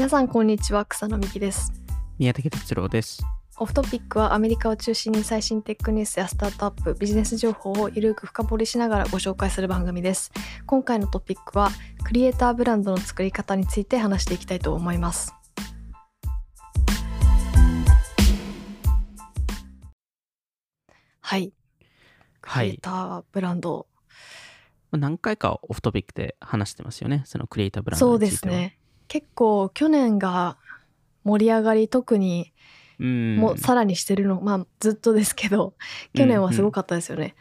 皆さんこんにちは草野美希です。宮武達郎です。オフトピックはアメリカを中心に最新テックニュースやスタートアップビジネス情報をゆるく深掘りしながらご紹介する番組です。今回のトピックはクリエイターブランドの作り方について話していきたいと思います。はい。クはい。リエイターブランド、まあ何回かオフトピックで話してますよね。そのクリエイターブランそうドについては。ですね結構去年が盛り上がり特にうん。もうさらにしてるの、まあずっとですけど去年はすごかったですよね、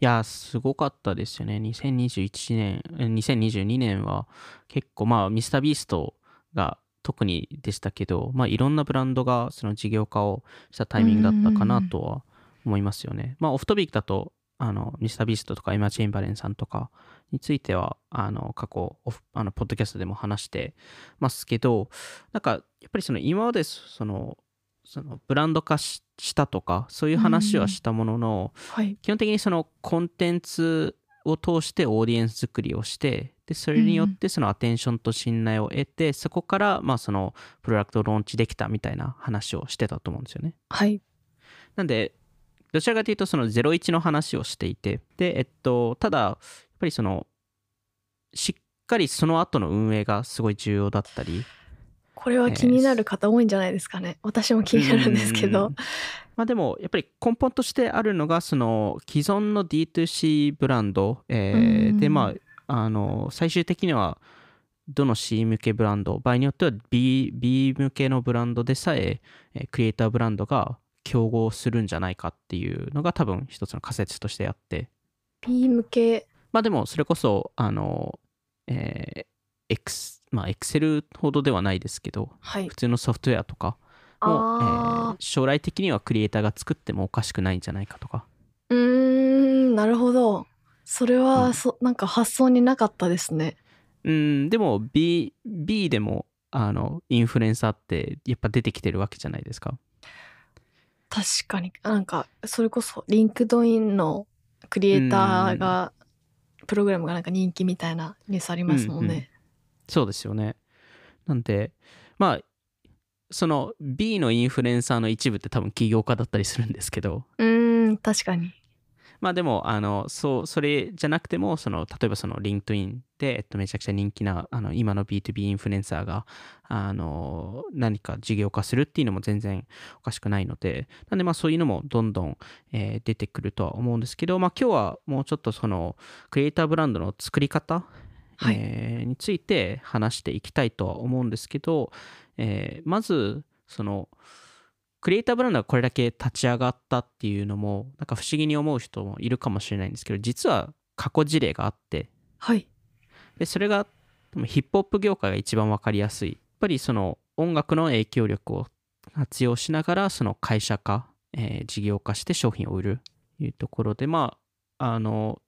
いや、すごかったですよね。2021年、え2022年は結構、まあ、ミスタービーストが特にでしたけど、まあ、いろんなブランドがその事業化をしたタイミングだったかなとは思いますよね。まあ、オフトピックだと、あの、ミスタービーストとかエマ・チェンバレンさんとかについては、あの、過去、あの、ポッドキャストでも話してますけど、なんか、やっぱりその今までその、そのブランド化ししたとか、そういう話はしたものの、はい。基本的にそのコンテンツを通してオーディエンス作りをしてでそれによってそのアテンションと信頼を得て、そこからまあそのプロダクトをローンチできたみたいな話をしてたと思うんですよね。はい。なんでどちらかというとその01の話をしていてでえっとただやっぱりそのしっかりその後の運営がすごい重要だったり。これは気になる方多いんじゃないですかね。私も気になるんですけど。うん。まあでもやっぱり根本としてあるのがその既存の D2C ブランド、えーうん。でまああの最終的にはどの C 向けブランド。場合によっては B, B 向けのブランドでさええークリエイターブランドが競合するんじゃないかっていうのが多分一つの仮説としてあって。B 向け。まあでもそれこそあのえー X まあ Excel ほどではないですけどはい。普通のソフトウェアとかも、えあー。将来的にはクリエイターが作ってもおかしくないんじゃないかとか。ーうーんなるほど。それは、うん。そなんか発想になかったですね。うん、でも B, B でもあのインフルエンサーってやっぱ出てきてるわけじゃないですか。確かに。なんかそれこそ LinkedIn のクリエイターがプログラムがなんか人気みたいなニュースありますもんね、そうですよね。なんで、まあ、その B のインフルエンサーの一部って多分起業家だったりするんですけど、うーん確かにまあでも、あの、そう、それじゃなくても、その、例えばその LinkedIn で、えっと、めちゃくちゃ人気な、あの、今の B2B インフルエンサーが、あの、何か事業化するっていうのも全然おかしくないので、なんでまあそういうのもどんどん、えー出てくるとは思うんですけど、まあ今日はもうちょっとその、クリエイターブランドの作り方、はい。えーについて話していきたいとは思うんですけど、えーまず、その、クリエイターブランドがこれだけ立ち上がったっていうのもなんか不思議に思う人もいるかもしれないんですけど実は過去事例があって。はい。でそれがヒップホップ業界が一番わかりやすい。やっぱりその音楽の影響力を活用しながらその会社化、えー事業化して商品を売る。というところでまああの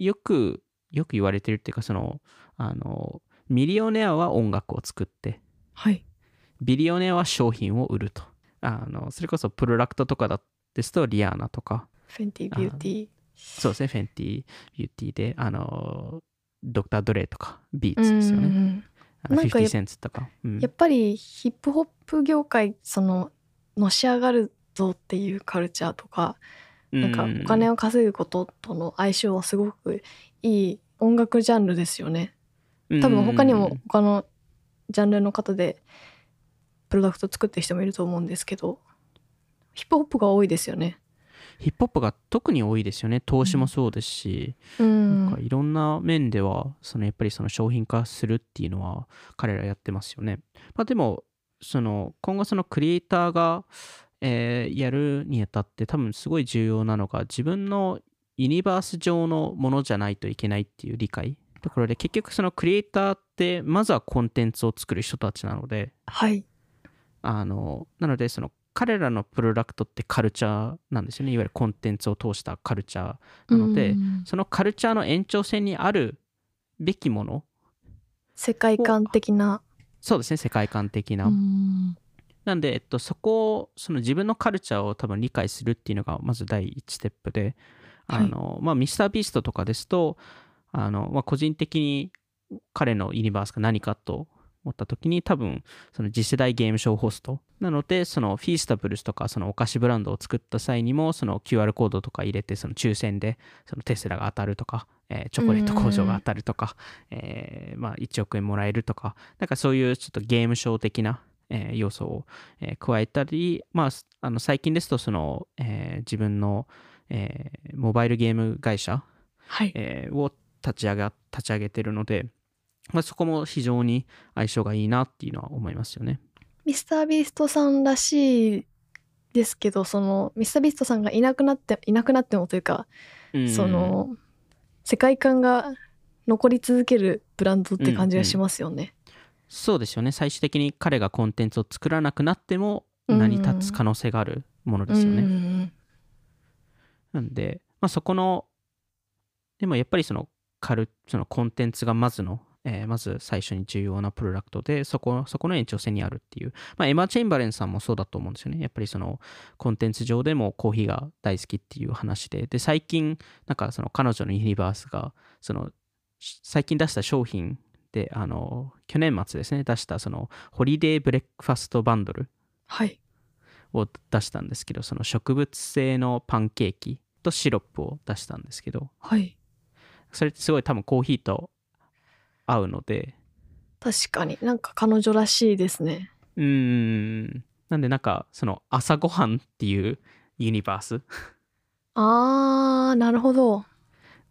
よくよく言われてるっていうかそのあのミリオネアは音楽を作ってはい。ビリオネアは商品を売ると。あのそれこそプロダクトとかだですとリアーナとか、フェンティビューティーそうですね、フェンティビューティーで、あの、ドクター・ドレイとか、ビーうツですよね。んあのなんかや50センツとか。うんやっぱりヒップホップ業界そののし上がるぞっていうカルチャーとかなんかお金を稼ぐこととの相性はすごくいい音楽ジャンルですよね。多分他にも他のジャンルの方でプロダクト作ってる人もいると思うんですけどヒップホップが多いですよね。ヒップホップが特に多いですよね。投資もそうですし、うなんかん、いろんな面では、そのやっぱりその商品化するっていうのは彼らやってますよね。まあでも、その今後そのクリエイターが、えーやるにあたって多分すごい重要なのが自分のユニバース上のものじゃないといけないっていう理解ところで結局そのクリエイターってまずはコンテンツを作る人たちなのではいあのなのでその彼らのプロダクトってカルチャーなんですよね。いわゆるコンテンツを通したカルチャーなので、うん。そのカルチャーの延長線にあるべきもの。世界観的な。そうですね世界観的な、うん。なんで、えっと、そこをその自分のカルチャーを多分理解するっていうのがまず第一ステップで、はい。あのまあミスタービーストとかですとあの、まあ、個人的に彼のユニバースが何かと思った時に多分その次世代ゲームショーホストなのでそのフィースタブルスとかそのお菓子ブランドを作った際にもその QR コードとか入れてその抽選でそのテスラが当たるとか、えーチョコレート工場が当たるとか、えーまあ、1億円もらえるとかなんかそういうちょっとゲームショー的なえー要素を、えー加えたり、まあ、すあの最近ですとその、えー自分の、えーモバイルゲーム会社、はい。えーを立ち上が立ち上げてるので、まあ、そこも非常に相性がいいなっていうのは思いますよね。ミスタービーストさんらしいですけど、そのミスタービーストさんがいなくなっていなくなってもというか、うんその世界観が残り続けるブランドって感じがしますよね。そうですよね最終的に彼がコンテンツを作らなくなってもうん成り立つ可能性があるものですよね。うんなんで、まあ、そこの、でもやっぱりそのカル、そのコンテンツがまずの、えーまず最初に重要なプロダクトで、そこ、そこの延長線にあるっていう。まあ、エマ・チェンバレンさんもそうだと思うんですよね。やっぱりそのコンテンツ上でもコーヒーが大好きっていう話で、で、最近、なんかその彼女のユニバースが、その、し最近出した商品で、あの、去年末ですね、出したその、ホリデーブレックファストバンドル。はい。を出したんですけどその植物性のパンケーキとシロップを出したんですけどはい。それってすごい多分コーヒーと合うので確かになんか彼女らしいですね。うーんなんでなんかその朝ごはんっていうユニバース？あー、なるほど。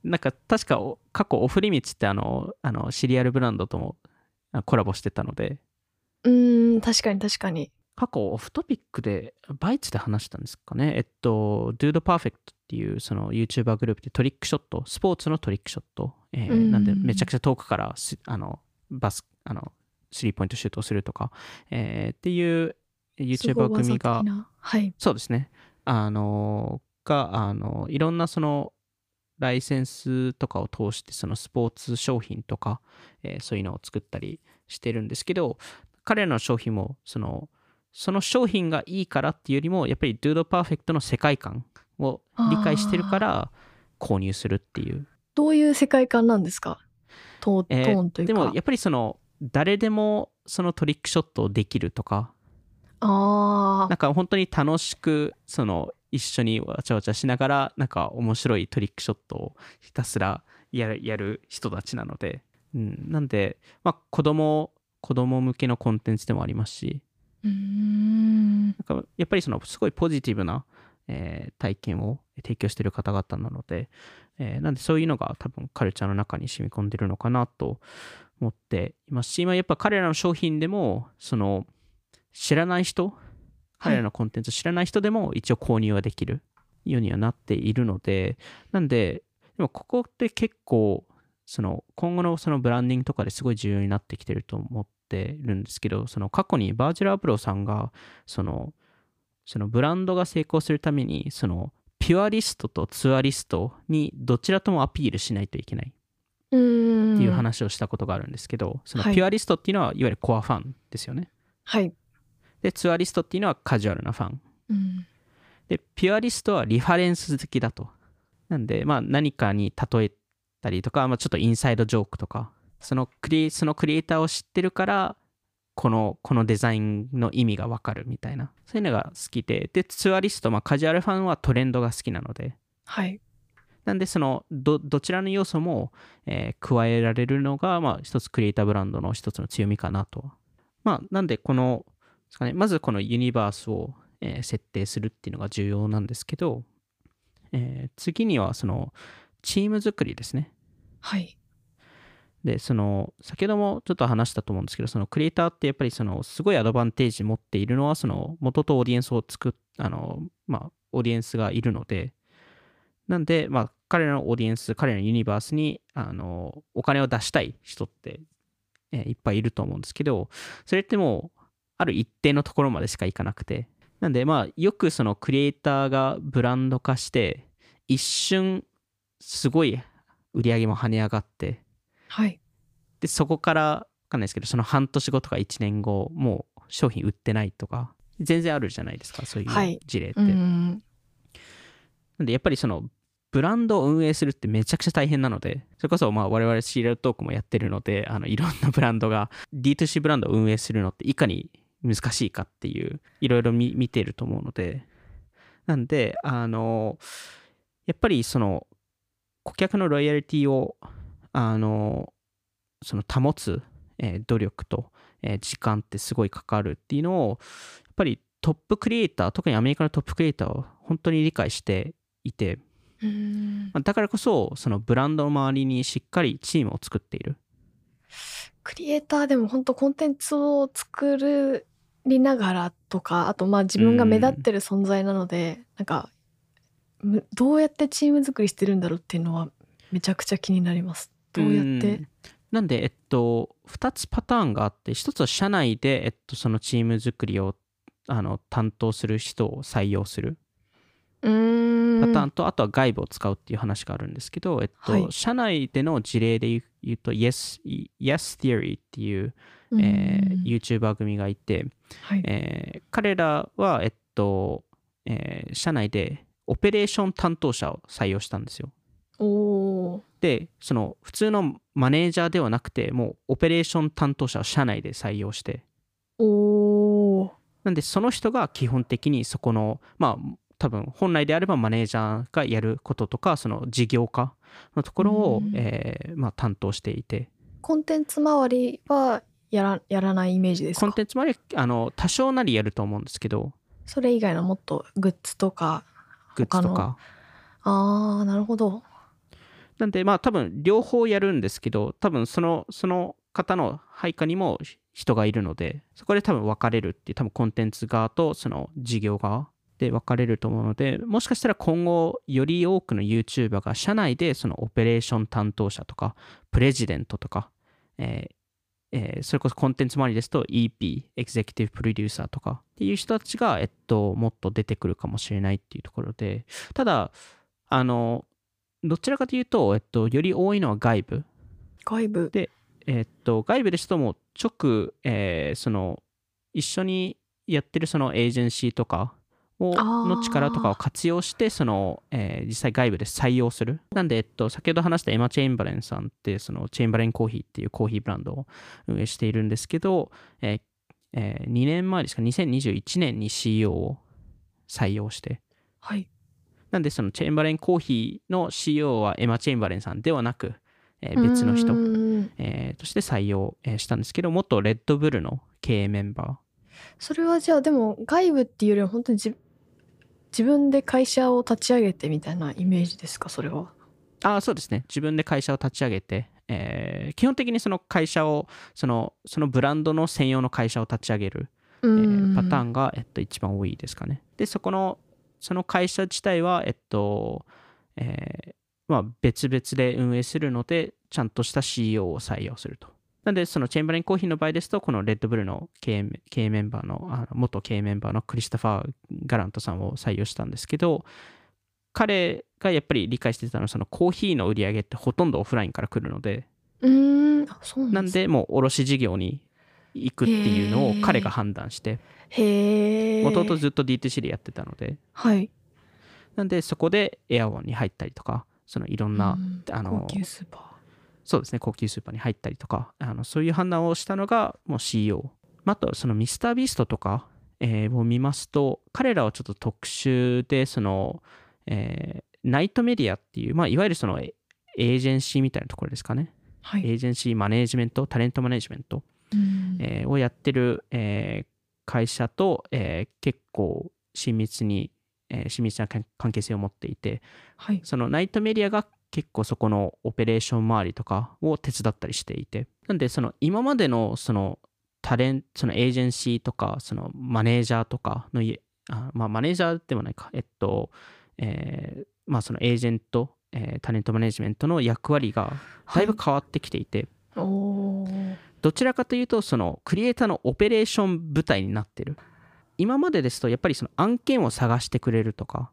なんか確かお過去オフリミッチってあのあのシリアルブランドともあコラボしてたのでうーん、確かに確かに。過去オフトピックでバイツで話したんですかねえっと Dude Perfect っていうその YouTuber グループでトリックショットスポーツのトリックショット、えーうん。なんでめちゃくちゃ遠くからすあのバスあのスリーポイントシュートをするとか、えーっていう YouTuber 組がはい。そうですね。あのがあのいろんなそのライセンスとかを通してそのスポーツ商品とか、えーそういうのを作ったりしてるんですけど彼らの商品もそのその商品がいいからっていうよりもやっぱり Dude Perfect の世界観を理解してるから購入するっていうどういう世界観なんですか？トーえートーンというか。でもやっぱりその誰でもそのトリックショットをできるとかあなんか本当に楽しくその一緒にわちゃわちゃしながらなんか面白いトリックショットをひたすらやるやる人たちなので、うん、なんで、まあ、子供子供向けのコンテンツでもありますしー。うーん。なんかやっぱりそのすごいポジティブな、えー体験を提供している方々なので、えーなんでそういうのが多分カルチャーの中に染み込んでるのかなと思っていますし今やっぱ彼らの商品でもその知らない人彼らのコンテンツを知らない人でも一応購入はできるようにはなっているのでなんででもここって結構その今後のそのブランディングとかですごい重要になってきてると思ってるんですけどその過去にバージル・アブローさんがそのそのブランドが成功するためにそのピュアリストとツアリストにどちらともアピールしないといけない。っていう話をしたことがあるんですけど、そのはいピュアリストっていうのはいわゆるコアファンですよね。はい。で、ツアリストっていうのはカジュアルなファン。うん。で、ピュアリストはリファレンス好きだと。なんで、まあ何かに例えたりとか、まあ、ちょっとインサイドジョークとか、そのクリそのクリエイターを知ってるから、このこのデザインの意味がわかるみたいな、そういうのが好きで、で、ツアリスト、まあカジュアルファンはトレンドが好きなので、はい。なんでそのどどちらの要素も、えー加えられるのが、まあ、一つクリエイターブランドの一つの強みかなとは。まあ、なんでこのですか、ね、まずこのユニバースを、えー設定するっていうのが重要なんですけど、えー次にはそのチーム作りですね。はい。で、その先ほどもちょっと話したと思うんですけど、そのクリエイターってやっぱりそのすごいアドバンテージ持っているのは、その元とオーディエンスを作っ、あの、まあ、オーディエンスがいるので、なんで、まあ、彼らのオーディエンス、彼らのユニバースに、あの、お金を出したい人って、えいっぱいいると思うんですけど、それってもう、ある一定のところまでしかいかなくて、なんで、まあ、よくそのクリエイターがブランド化して、一瞬、すごい売り上げも跳ね上がって、はい。で、そこから、わかんないですけど、その半年後とか1年後、もう商品売ってないとか、全然あるじゃないですか、そういはいう事例って。うん。なんで、やっぱりその、ブブランドを運営するってめちゃくちゃ大変なので、それこそまあ我々シーリアルトークもやってるので、あのいろんなブランドが D2C ブランドを運営するのっていかに難しいかっていう、いろいろ見てると思うので、なんで、あの、やっぱりその顧客のロイヤリティを、あの、その保つ、えー、努力と、えー、時間ってすごいかかるっていうのを、やっぱりトップクリエイター、特にアメリカのトップクリエイターは本当に理解していて、だからこそ、そのブランドの周りにしっかりチームを作っている。クリエイターでも本当コンテンツを作りながらとか、あとまあ自分が目立ってる存在なので、なんか、どうやってチーム作りしてるんだろうっていうのはめちゃくちゃ気になります。どうやって？なんで、えっと、2つパターンがあって、1つは社内で、えっと、そのチーム作りをあの担当する人を採用するパターンと、あとは外部を使うっていう話があるんですけど、えっと、はい、社内での事例で言うと、Yes, yes Theory っていう、えー、YouTuber 組がいて、はい。えー、彼らは、えっと、えー、社内でオペレーション担当者を採用したんですよ。で、その普通のマネージャーではなくて、もうオペレーション担当者を社内で採用して。なんで、その人が基本的にそこの、まあ、多分本来であればマネージャーがやることとかその事業化のところを、えー、まあ、担当していて。コンテンツ周りはやらやらないイメージですか？コンテンツ周りあの多少なりやると思うんですけど。それ以外のもっとグッズとかグッズとか。ああなるほどなんでまあ多分両方やるんですけど多分そのその方の配下にも人がいるのでそこで多分分かれるっていう多分コンテンツ側とその事業側で分かれると思うので、もしかしたら今後、より多くの YouTuber が社内でそのオペレーション担当者とか、プレジデントとか、えーえー、それこそコンテンツ周りですと EP、エグゼクティブプロデューサーとかっていう人たちが、えっと、もっと出てくるかもしれないっていうところで、ただ、あの、どちらかというと、えっと、より多いのは外部。外部。で、えっと、外部ですともう直、えー、その、一緒にやってるそのエージェンシーとか、をの力とかを活用してその、えー、実際外部で採用する。なんで、えっと、先ほど話したエマ・チェインバレンさんってそのチェインバレンコーヒーっていうコーヒーブランドを運営しているんですけど、えーえー、2年前ですか？2021年に CEO を採用して。はいなんでそのチェインバレンコーヒーの CEO はエマ・チェインバレンさんではなく、えー、別の人、えー、として採用したんですけど元レッドブルの経営メンバー。それはじゃあでも外部っていうよりは本当に自分で会社を立ち上げてみたいなイメージですかそれは？あそうですね。自分で会社を立ち上げて、えー、基本的にその会社をそのそのブランドの専用の会社を立ち上げる、えー、パターンが、えっと、一番多いですかね。でそこのその会社自体はえっと、えーまあ、別々で運営するのでちゃんとした CEO を採用すると。なんで、そのチェンバレンコーヒーの場合ですと、このレッドブルの経営経営メンバーの、あの元経営メンバーのクリストファー・ガラントさんを採用したんですけど、彼がやっぱり理解してたのは、そのコーヒーの売り上げってほとんどオフラインから来るので、うん。そうなんで、もう卸事業に行くっていうのを彼が判断して、もともとずっと D2C でやってたので、はい。なんで、そこでエアワンに入ったりとか、そのいろんな、あの、高級スーパー。そうですね、高級スーパーに入ったりとか、あのそういう判断をしたのがもう CEO。あと、そのミスタービーストとか、えー、を見ますと、彼らはちょっと特殊で、その、えー、ナイトメディアっていう、まあ、いわゆるそのエージェンシーみたいなところですかね。はい、エージェンシーマネージメント、タレントマネージメント、えー、をやってる、えー、会社と、えー、結構親密に、えー、親密な関係性を持っていて、はい、そのナイトメディアが結構そこのオペレーション周りとかを手伝ったりしていてなんでその今までのそのタレンそのエージェンシーとかそのマネージャーとかのあまあマネージャーでもないか。えっとえー、まあそのエージェント、えー、タレントマネジメントの役割がだいぶ変わってきていて、はい、どちらかというとそのクリエイターのオペレーション部隊になってる。今までですとやっぱりその案件を探してくれるとか。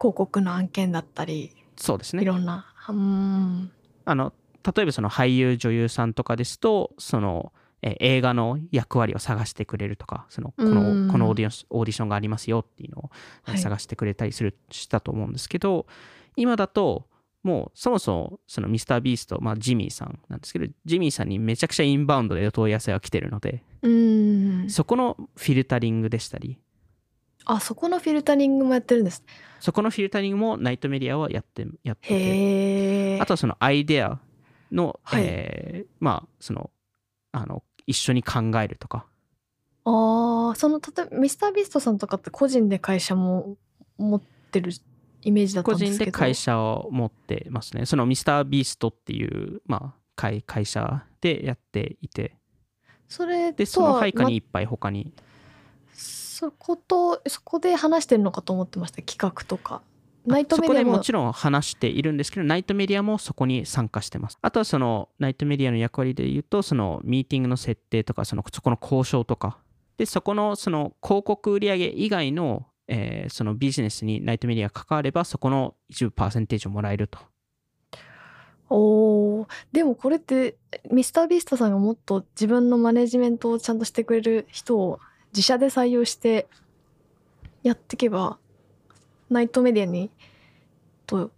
広告の案件だったり。そうですね。いろんな。うん。あの例えばその俳優女優さんとかですとそのえ映画の役割を探してくれるとかそのこのこのオーディオーディションがありますよっていうのを探してくれたりする、したと思うんですけど今だともうそもそもそのミスタービースト、まあ、ジミーさんなんですけどジミーさんにめちゃくちゃインバウンドで問い合わせが来てるのでうん。そこのフィルタリングでしたり。あそこのフィルタリングもやってるんですそこのフィルタリングもナイトメディアはやってやってて。あとはそのアイデアの、はい。えーまあそのあの一緒に考えるとか。あーその例えばミスタービーストさんとかって個人で会社も持ってるイメージだった個んですけど人で会社を持ってますね。そのミスタービーストっていう、まあ、会会社でやっていて。それでその配下にいっぱい他に。そことそこで話してるのかと思ってました。企画とか。ナイトそこでメディアももちろん話しているんですけどナイトメディアもそこに参加してます。あとはそのナイトメディアの役割で言うとそのミーティングの設定とかそのそこの交渉とか。でそこのその広告売上以外の、えーそのビジネスにナイトメディアが関わればそこの一部パーセンテージをもらえると。おーでもこれってミスタービーストさんがもっと自分のマネジメントをちゃんとしてくれる人を自社で採用してやっていけばナイトメディアにと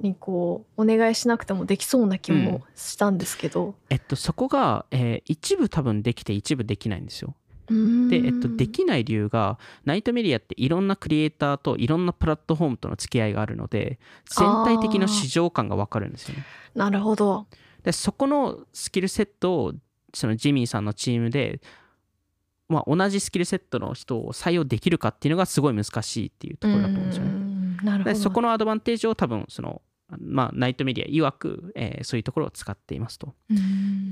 にこうお願いしなくてもできそうな気もしたんですけど、えっとそこが、えー一部多分できて一部できないんですよで、えっと、できない理由がナイトメディアっていろんなクリエイターといろんなプラットフォームとの付き合いがあるので全体的な市場感が分かるんですよね。なるほどでそこのスキルセットをそのジミーさんのチームで、まあ、同じスキルセットの人を採用できるかっていうのがすごい難しいっていうところだと思うんですよね。なるほどでそこのアドバンテージを多分その、まあ、ナイトメディア曰く、えーそういうところを使っていますと。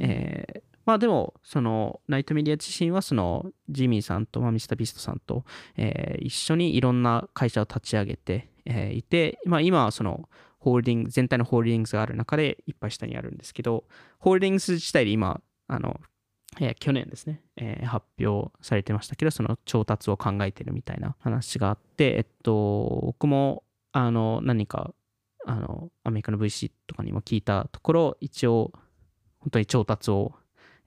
えーまあでもそのナイトメディア自身はそのジミーさんと、まあ、ミスタービストさんと、えー一緒にいろんな会社を立ち上げて、えーいて、まあ、今はそのホールディング全体のホールディングスがある中でいっぱい下にあるんですけどホールディングス自体で今あの、えー去年ですね、えー発表されてましたけどその調達を考えてるみたいな話があってえっと僕もあの何かあのアメリカの VC とかにも聞いたところ一応本当に調達を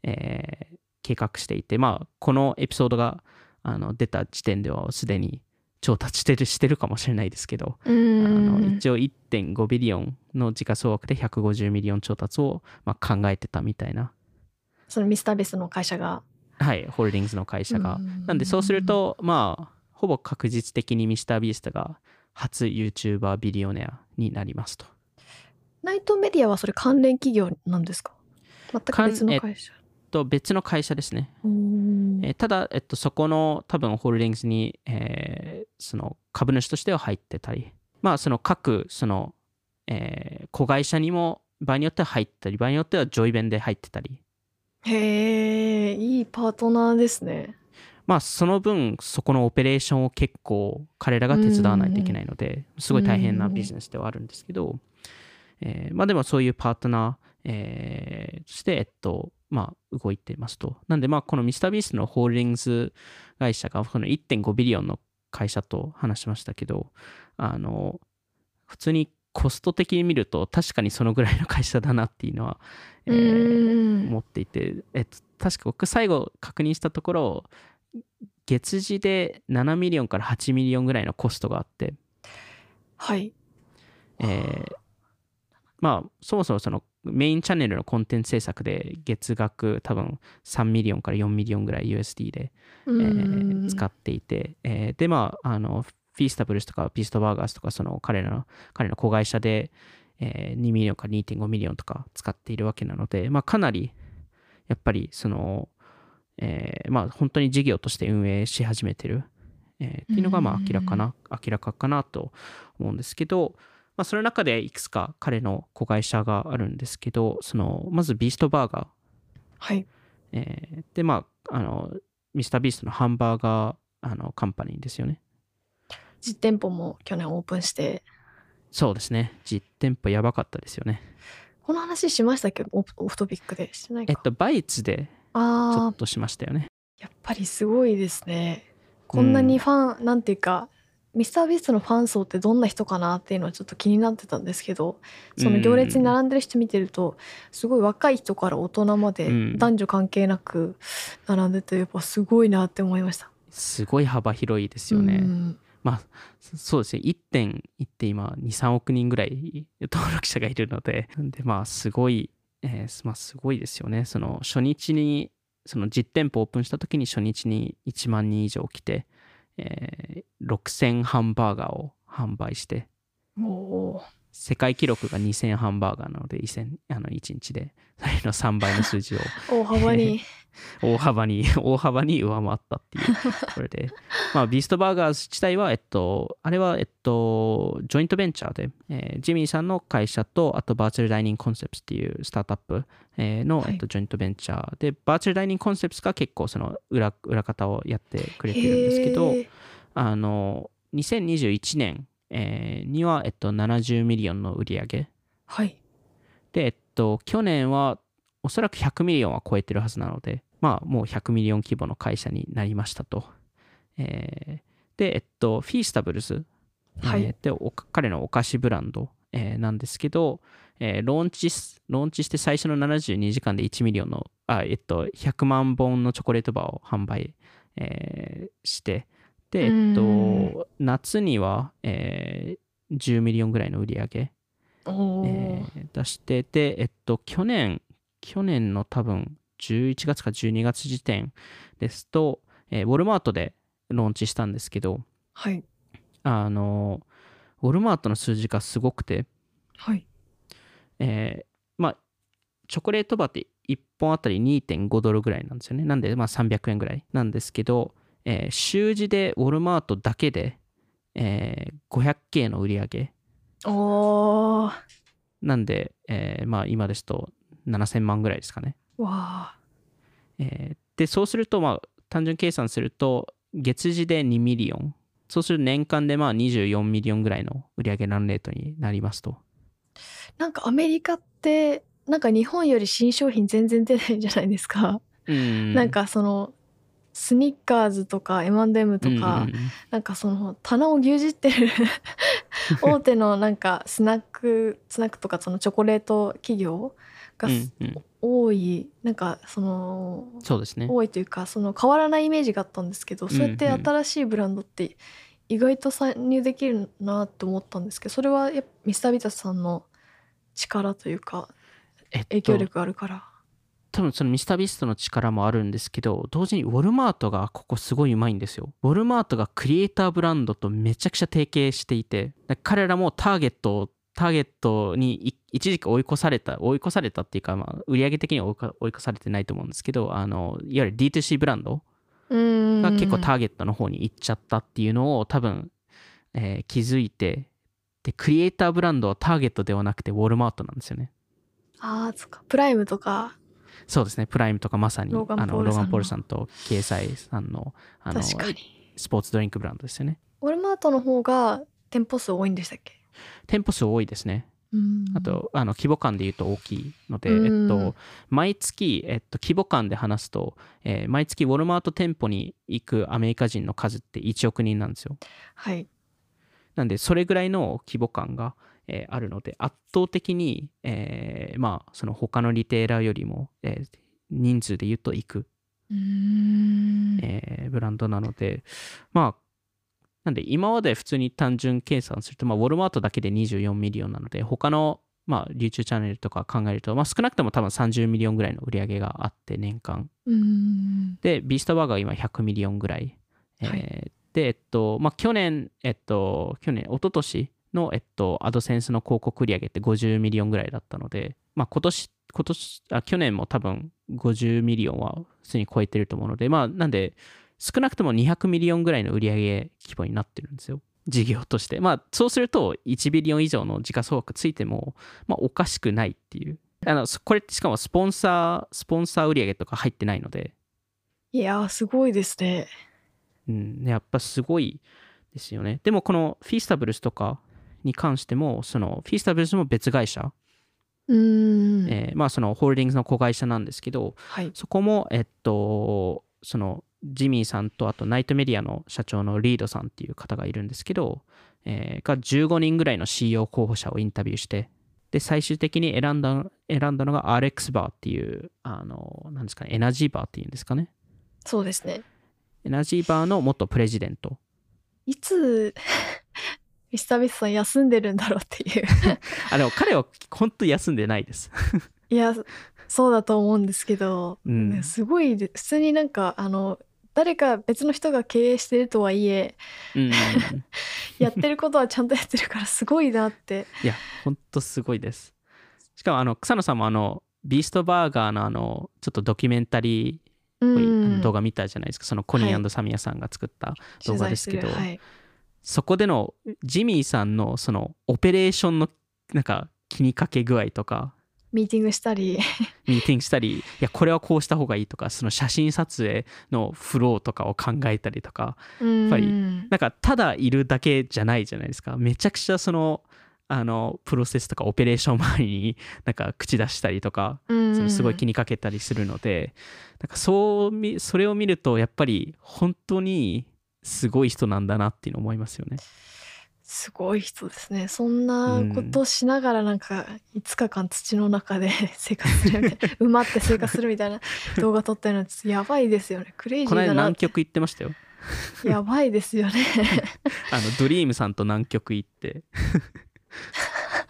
えー計画していて、まあ、このエピソードがあの出た時点ではすでに調達してるしてるかもしれないですけど、あのん一応1.5 billion の時価総額で150 million 調達を、まあ、考えてたみたいな、その MrBeast の会社が。はい、ホールディングスの会社が。うん。なんでそうすると、まあ、ほぼ確実的に MrBeast が初 YouTuber ビリオネアになりますと。ナイトメディアはそれ関連企業なんですか？全く別の会社と別の会社ですね。えーただ、えっと、そこの多分ホールディングスに、えーその株主としては入ってたり、まあ、その各その、えー子会社にも場合によっては入ったり、場合によってはジョイベンで入ってたり、へえいいパートナーですね。まあ、その分、そこのオペレーションを結構彼らが手伝わないといけないので、すごい大変なビジネスではあるんですけど、えーまあでもそういうパートナー、えーとして、えっと、まあ動いていますと。なんでまあこのミスタービーストのホールディングス会社がこの1.5ビリオンの会社と話しましたけど、あの、普通にコスト的に見ると確かにそのぐらいの会社だなっていうのは、思っていて、えっと、確か僕最後確認したところ月次で7 million から8 million ぐらいのコストがあって、はい。えーまあそもそもそのメインチャンネルのコンテンツ制作で月額多分3 million から4 million ぐらい USD で、うえー使っていて、えーでまああの Feastables とか Beast Burger とかその彼らの彼の子会社で、えー2 million から2.5 million とか使っているわけなので、まあ、かなりやっぱりその、えーまあ本当に事業として運営し始めてる、えーっていうのがまあうん。明らかな明らかかなと思うんですけど、まあ、その中でいくつか彼の子会社があるんですけどそのまずビーストバーガー。はい。えーで、まあ、あの、ミスタービーストのハンバーガーあのカンパニーですよね。実店舗も去年オープンして。そうですね。実店舗やばかったですよね。この話しましたけ？どオフトピックで。してないか、えっと、バイツでちょあっとしましたよね。ーやっぱりすごいですね。こんなにファン、なんていうかミスタービーストのファン層ってどんな人かなっていうのはちょっと気になってたんですけどその行列に並んでる人見てるとすごい若い人から大人までうん男女関係なく並んでてやっぱすごいなって思いました。すごい幅広いですよね。うんまあ、そうですね。1点、1点今、2、3億人ぐらい登録者がいるので、で、まあ、すごい、えー、まあ、すごいですよね。その、初日に、その実店舗オープンした時に初日に1万人以上来て、えー、6000ハンバーガーを販売して、世界記録が2000ハンバーガーなのであの1日でそれの3倍の数字を。大幅に 大幅に大幅に上回ったっていうこれでまあビーストバーガーズ自体はえっとあれはえっとジョイントベンチャーで、えー、ジミーさんの会社とあとバーチャルダイニングコンセプトっていうスタートアップ、えー、の、はい、えっと、ジョイントベンチャーで Virtual Dining Concepts が結構その裏裏方をやってくれてるんですけどあの2021年えー、には、えっと、70 million の売り上げ。はい。で、えっと、去年はおそらく100 million は超えてるはずなので、まあ、もう100 million 規模の会社になりましたと。えー、で、えっと、 Feastables、はい。えー、で彼のお菓子ブランド、えー、なんですけど、えー、ローンチローンチして最初の72時間で1 million のあ、えっと、100万本のチョコレートバーを販売、えー、して、で、えっと、夏には、えー、10 million ぐらいの売り上げ、えー、出して。て、えっと、去年、去年の多分11月か12月時点ですと、えー、ウォルマートでローンチしたんですけど、はい。あの、ウォルマートの数字がすごくて、はい。えー、まあ、チョコレートバーって1本あたり2.5ドルぐらいなんですよね。なんで、まあ300円ぐらいなんですけど、えー、週次でウォルマートだけで、えー、500K の売り上げ。おなんで、えー、まあ今ですと7000万ぐらいですかね。わえー、で、そうすると、まあ単純計算すると、月次で2 million。そうすると年間でまあ24 million ぐらいの売上 run rate になりますと。なんかアメリカって、なんか日本より新商品全然出ないんじゃないですか。うん、なんかそのスニッカーズとか M&M とか、うんなんかその棚を牛耳ってる 大手のなんかスナックスナックとかそのチョコレート企業が、うんうん、多いなんかそのそうですね多いというかその変わらないイメージがあったんですけど、そうやって新しいブランドって意外と参入できるなと思ったんですけどそれはやミスタービタスさんの力というか、影響力があるから。多分そのミスタービストの力もあるんですけど、同時にウォルマートがここすごいうまいんですよ。ウォルマートがクリエイターブランドとめちゃくちゃ提携していて、彼らもターゲットをターゲットに一時期追い越された、追い越されたっていうか、まあ、売上的には追い越されてないと思うんですけど、あの、いわゆる D2C ブランドが結構ターゲットの方に行っちゃったっていうのを多分、えー、気づいて、で、クリエイターブランドはターゲットではなくてウォルマートなんですよね。ああ、そっか。プライムとかそうですね、プライムとかまさにローガン・ポールさんと掲載さんのあのスポーツドリンクブランドですよね。ウォルマートの方が店舗数多いんでしたっけ？店舗数多いですね。あとあの規模感で言うと大きいので、えっと、毎月、えっと、規模感で話すと、えー、毎月ウォルマート店舗に行くアメリカ人の数って1億人なんですよ。はい。なんでそれぐらいの規模感がえー、あるので、圧倒的に、えー、まあ、その他のリテーラーよりも、えー、人数で言うといく、えー、ブランドなので、まあ、なんで今まで普通に単純計算すると、まあ、ウォルマートだけで24 million なので、他の、まあ、流通チャンネルとか考えると、まあ、少なくとも多分30 million ぐらいの売り上げがあって、年間。で、ビーストバーガー今100 million ぐらい。はい、えー、で、えっと、まあ、去年、えっと、去年、一昨年の、えっと、アドセンスの広告売上って50 million ぐらいだったので、まあ、今年、今年、あ、去年も多分50 million は普通に超えてると思うので、まあ、なんで、少なくとも200 million ぐらいの売上規模になってるんですよ。事業として。まあ、そうすると、1ビリオン以上の時価総額ついても、まあ、おかしくないっていう。あの、これ、しかもスポンサー、スポンサー売上とか入ってないので。いやー、すごいですね。うん、やっぱすごいですよね。でも、このフィースタブルスとか、に関しても、そのフィースタブルズも別会社、うんえー、まあそのホールディングスの子会社なんですけど、はい、そこも、えっと、そのジミーさんとあとナイトメディアの社長のリードさんっていう方がいるんですけど、えー、が15人ぐらいの CEO 候補者をインタビューして、で、最終的に選んだ、選んだのが RX バーっていう、あの、なんですかね、エナジーバーっていうんですかね。そうですね。エナジーバーの元プレジデント。いつ ミスタービーストさん休んでるんだろうっていう。あでも彼は本当休んでないです。いやそうだと思うんですけど、うん。ねすごいで普通になんかあの誰か別の人が経営してるとはいえうん。やってることはちゃんとやってるからすごいなって。いや本当すごいです。しかもあの草野さんもあのビーストバーガーのあのちょっとドキュメンタリうー動画見たじゃないですか。そのコニはいーサミヤさんが作った動画ですけどする。はい、そこでのジミーさんのそのオペレーションのなんか気にかけ具合とかミーティングしたり。ミーティングしたりいやこれはこうした方がいいとかその写真撮影のフローとかを考えたりとかやっぱりなんかただいるだけじゃないじゃないですか。めちゃくちゃそのあのプロセスとかオペレーション前になんか口出したりとかそのすごい気にかけたりするのでなんかそうみそれを見るとやっぱり本当にすごい人なんだなっていうのを思いますよね。すごい人ですね。そんなことをしながらなんか5日間土の中で 生活するみたいな 埋まって生活するみたいな 動画撮ったのやばいですよね。クレイジこの間ーだなって。この間南極行ってましたよ。やばいですよね。あのドリームさんと南極行って。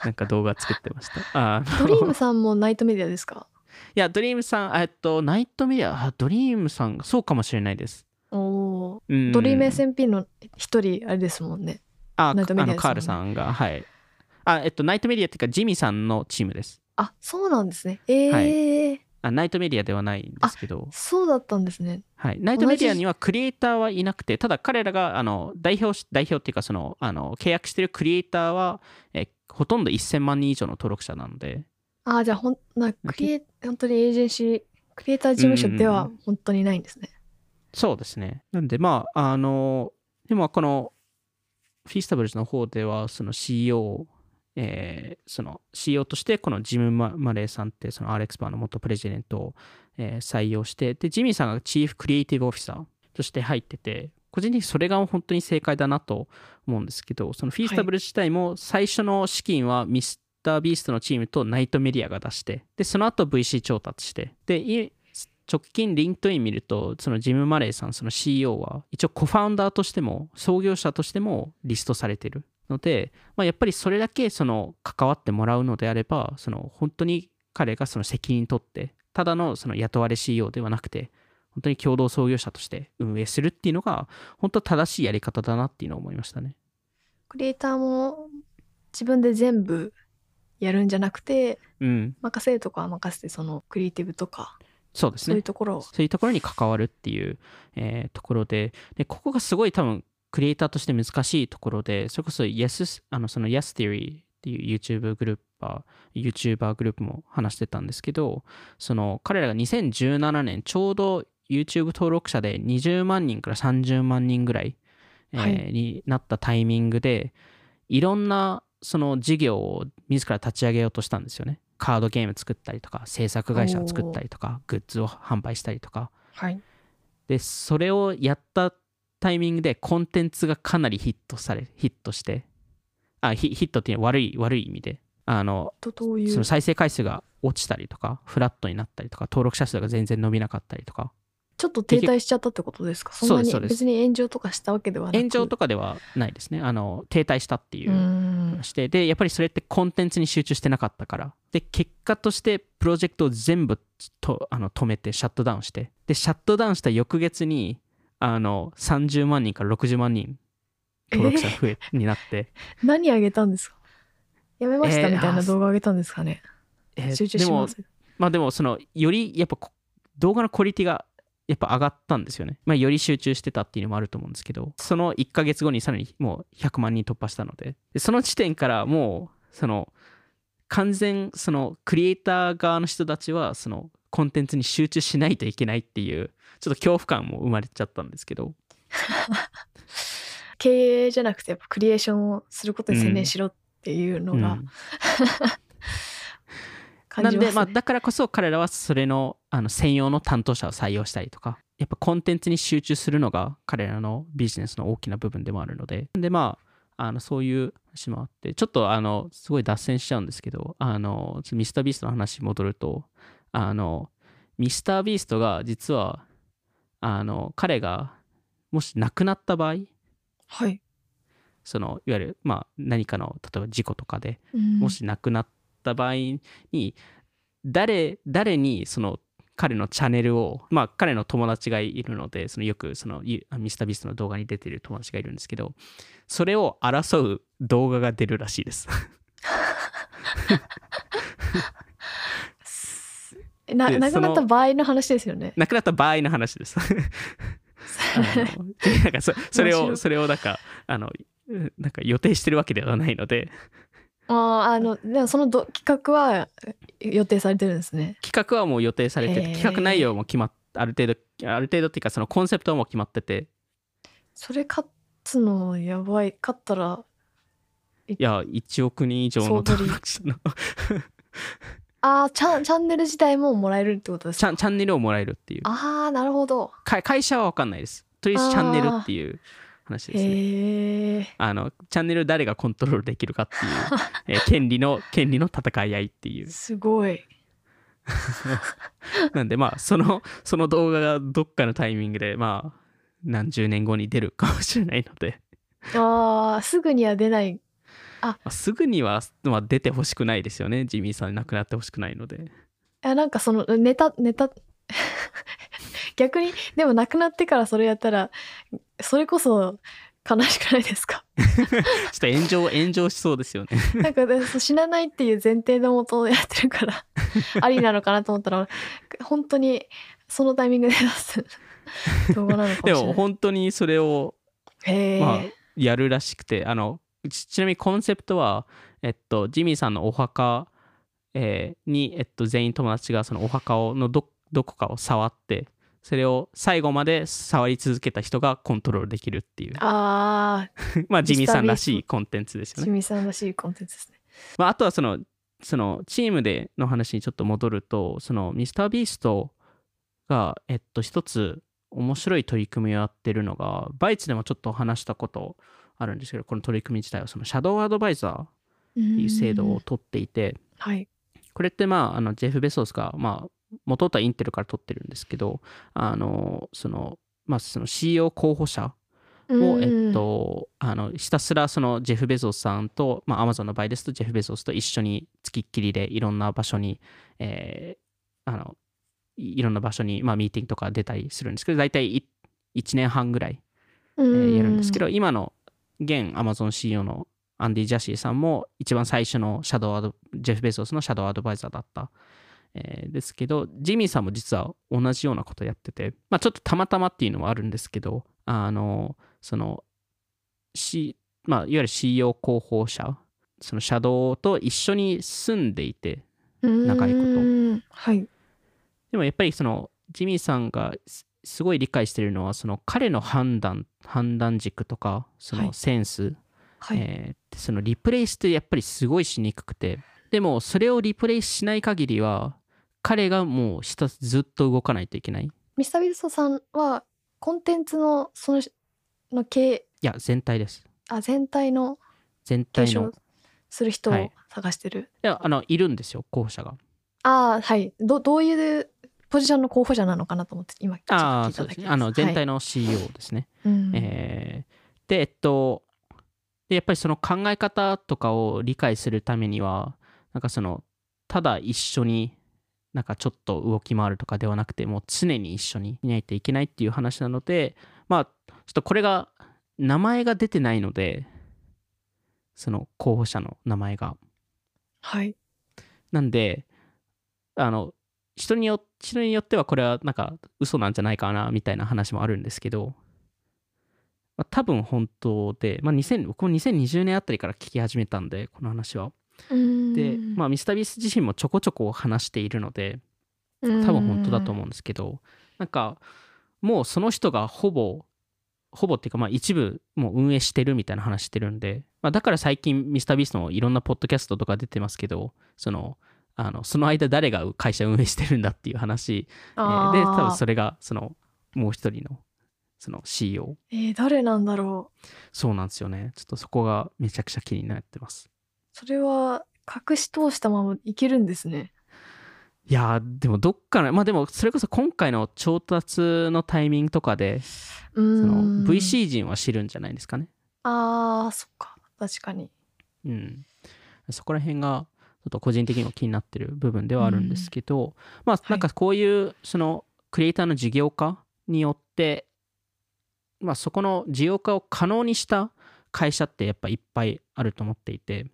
なんか動画作ってました。あの。ドリームさんもナイトメディアですか？いやドリームさんえっとナイトメディアあドリームさんそうかもしれないです。おおうん。ードリーム SMP の一人あれですもんねあナイトメディアあのカールさんがはい。あえっとナイトメディアっていうかジミーさんのチームです。あそうなんですね。ええあナイトメディアではないんですけど、そうだったんですね。はい、ナイトメディアにはクリエイターはいなくてただ彼らがあの代表し代表っていうかそのあの契約してるクリエイターはえほとんど1000万人以上の登録者なので。あじゃあほんなクリエ本当にエージェンシークリエイター事務所では本当にないんですね、そうですね。なんでまああのでもこのフィスタブルズの方ではその CEO えーその CEO としてこのジム・マレーさんってその RX バーの元プレジデントを、えー採用してでジミーさんが Chief Creative Officer として入ってて個人的にそれが本当に正解だなと思うんですけどそのフィースタブル自体も最初の資金はミスター・ビーストのチームとナイトメディアが出してでその後 VC 調達してで直近リンクトイン見るとそのジム・マレーさんその CEO は一応 co-founder としても創業者としてもリストされてるので、まあ、やっぱりそれだけその関わってもらうのであればその本当に彼がその責任取ってただのその雇われ CEO ではなくて本当に共同創業者として運営するっていうのが本当正しいやり方だなっていうのを思いましたね。クリエイターも自分で全部やるんじゃなくてうん、任せるとこは任せてそのクリエイティブとかそうですねそういう。ところをそういうところに関わるっていう、えーところでで、ここがすごい多分クリエイターとして難しいところで、それこそ Yes, あのその Yes Theory っていう YouTube グループは、YouTuber グループも話してたんですけど、その彼らが2017年、ちょうど YouTube 登録者で20万人から30万人ぐらい、えーはいになったタイミングで、いろんなその事業を自ら立ち上げようとしたんですよね。カードゲーム作ったりとか、制作会社を作ったりとか、グッズを販売したりとか。はい。で、それをやったタイミングでコンテンツがかなりヒットされ、ヒットして、あ、ヒヒットっていうのは悪い、悪い意味で、あの、その再生回数が落ちたりとか、フラットになったりとか、登録者数が全然伸びなかったりとか、ちょっと停滞しちゃったってことですか？そんなに別に炎上とかしたわけではなく？炎上とかではないです。ね。あの、停滞したっていううーんしてでやっぱりそれってコンテンツに集中してなかったからで結果としてプロジェクトを全部とあの止めてシャットダウンしてでシャットダウンした翌月にあの30万人から60万人登録者増え、になって、何あげたんですか？やめましたえーみたいな動画あげたんですかね、えー集中でもします。まあでもそのよりやっぱこ動画のクオリティがやっぱ上がったんですよね、まあ、より集中してたっていうのもあると思うんですけどその1ヶ月後にさらにもう100万人突破したので。でその時点からもうその完全そのクリエイター側の人たちはそのコンテンツに集中しないといけないっていうちょっと恐怖感も生まれちゃったんですけど。経営じゃなくてやっぱクリエーションをすることに専念しろっていうのが。うん感じます、ねまあ、だからこそ彼らはそれのあの専用の担当者を採用したりとか、やっぱコンテンツに集中するのが彼らのビジネスの大きな部分でもあるので、で、まあ、あのそういう話もあって、ちょっとあのすごい脱線しちゃうんですけど、あのミスタービーストの話に戻ると、あのミスタービーストが実はあの彼がもし亡くなった場合、はい。そのいわゆる、まあ、何かの例えば事故とかでうん。もし亡くなった場合に誰誰にその彼のチャンネルをまあ彼の友達がいるのでそのよくそのゆミスタービストの動画に出てる友達がいるんですけどそれを争う動画が出るらしいです。なくなった場合の話ですよね。亡くなった場合の話です。なんかそそれをそれをなんかあのなんか予定してるわけではないのであーあのでもそのど企画は予定されてるんですね。企画はもう予定されてて企画内容も決まっある程度ある程度っていうかそのコンセプトも決まってて。それ勝つのやばい勝ったらいや1億人以上の総取り登録者の。ああチャンチャンネル自体ももらえるってことですか？チャンチャンネルをもらえるっていう。ああなるほど。か会社は分かんないです。とりあえずチャンネルっていう話ですね。あのチャンネル誰がコントロールできるかっていう、えー権利の権利の戦い合いっていうすごい。なんでまあそのその動画がどっかのタイミングでまあ何十年後に出るかもしれないので、ああすぐには出ない。まあ、すぐには、まあ、出てほしくないですよねジミーさん亡くなってほしくないのでいやなんかそのネタネタ 逆にでも亡くなってからそれやったらそれこそ悲しくないですか？ちょっと炎上炎上しそうですよね。なんか死なないっていう前提のもとやってるから ありなのかなと思ったら本当にそのタイミングで出す。動画なのかもしでれない。も本当にそれをまあやるらしくてあのちちなみにコンセプトは、えっと、ジミーさんのお墓、えーに、えっと、全員友達がそのお墓をのどどこかを触ってそれを最後まで触り続けた人がコントロールできるっていうあ まあジミーさんらしいコンテンツですあ、よね。しみさんらしいコンテンツですね。まあ、あとはそのそのチームでの話にちょっと戻るとそのミスタービーストがえっと一つ面白い取り組みをやってるのがバイツでもちょっと話したことあるんですけどこの取り組み自体はそのシャドウアドバイザーってっていう制度を取っていてはい。これってまああのジェフ・ベソスがまあ元々はインテルから取ってるんですけどあのそのまあその CEO 候補者を、えっと、あのひたすらそのジェフ・ベゾスさんと、まあ、アマゾンの場合ですとジェフ・ベゾスと一緒につきっきりでいろんな場所に、えーあのいいろんな場所に、まあ、ミーティングとか出たりするんですけど大体1年半ぐらい、ええーやるんですけど今の現アマゾン CEO のアンディ・ジャシーさんも一番最初のシャドウアドジェフ・ベゾスのシャドウアドバイザーだった。えーですけどジミーさんも実は同じようなことやってて、まあ、ちょっとたまたまっていうのはあるんですけどあのその、C まあ、いわゆる CEO 候補者そのシャドウと一緒に住んでいて長いことと。はい。でもやっぱりそのジミーさんがすすごい理解してるのはその彼の判断判断軸とかそはいのセンス、はい。えーそのリプレイスってやっぱりすごいしにくくてでもそれをリプレイしない限りは彼がもうひたすずっと動かないといけない？いミスタービルソさんはコンテンツのそのの経や全体です。あ全体の全体の。いする人をはい探してる。やあのいるんですよ候補者が。ああはい。どどういうポジションの候補者なのかなと思って今聞いただけです。そうですね。あの全体の、の CEO ですね、うん。えーでえっとでやっぱりその考え方とかを理解するためにはなんかそのただ一緒になんかちょっと動き回るとかではなくてもう常に一緒にいないといけないっていう話なのでまあちょっとこれが名前が出てないのでその候補者の名前がはい。なんであの人によ人によってはこれはなんか嘘なんじゃないかなみたいな話もあるんですけど、まあ、多分本当で、まあ、2000僕も2020年あたりから聞き始めたんでこの話はで、まあ、ミスタービース自身もちょこちょこ話しているので多分本当だと思うんですけどなんかもうその人がほぼほぼっていうかまあ一部もう運営してるみたいな話してるんで、まあ、だから最近ミスタービーストのいろんなポッドキャストとか出てますけどそのあのその間誰が会社運営してるんだっていう話、えーで多分それがそのもう一人のその CEO えー誰なんだろう。そうなんですよね。ちょっとそこがめちゃくちゃ気になってますそれは隠し通したままいけるんですね。いやーでもどっかのまあでもそれこそ今回の調達のタイミングとかでそのん。VC 陣は知るんじゃないですかね。あーそっか。確かに。うん、そこら辺がちょっと個人的にも気になってる部分ではあるんですけど、まあなんかこういうそのクリエイターの事業化によって、まあ、そこの事業化を可能にした会社ってやっぱいっぱいあると思っていて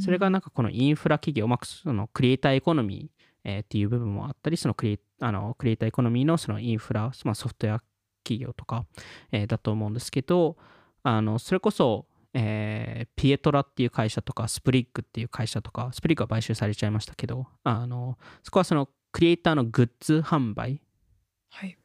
それがなんかこのインフラ企業、まあ、そのクリエイターエコノミー、えーっていう部分もあったりそのクリエイあのクリエイターエコノミーのそのインフラ、まあ、ソフトウェア企業とか、えーだと思うんですけどあのそれこそ、えーピエトラっていう会社とかスプリッグっていう会社とかスプリッグは買収されちゃいましたけどあのそこはそのクリエイターのグッズ販売はい。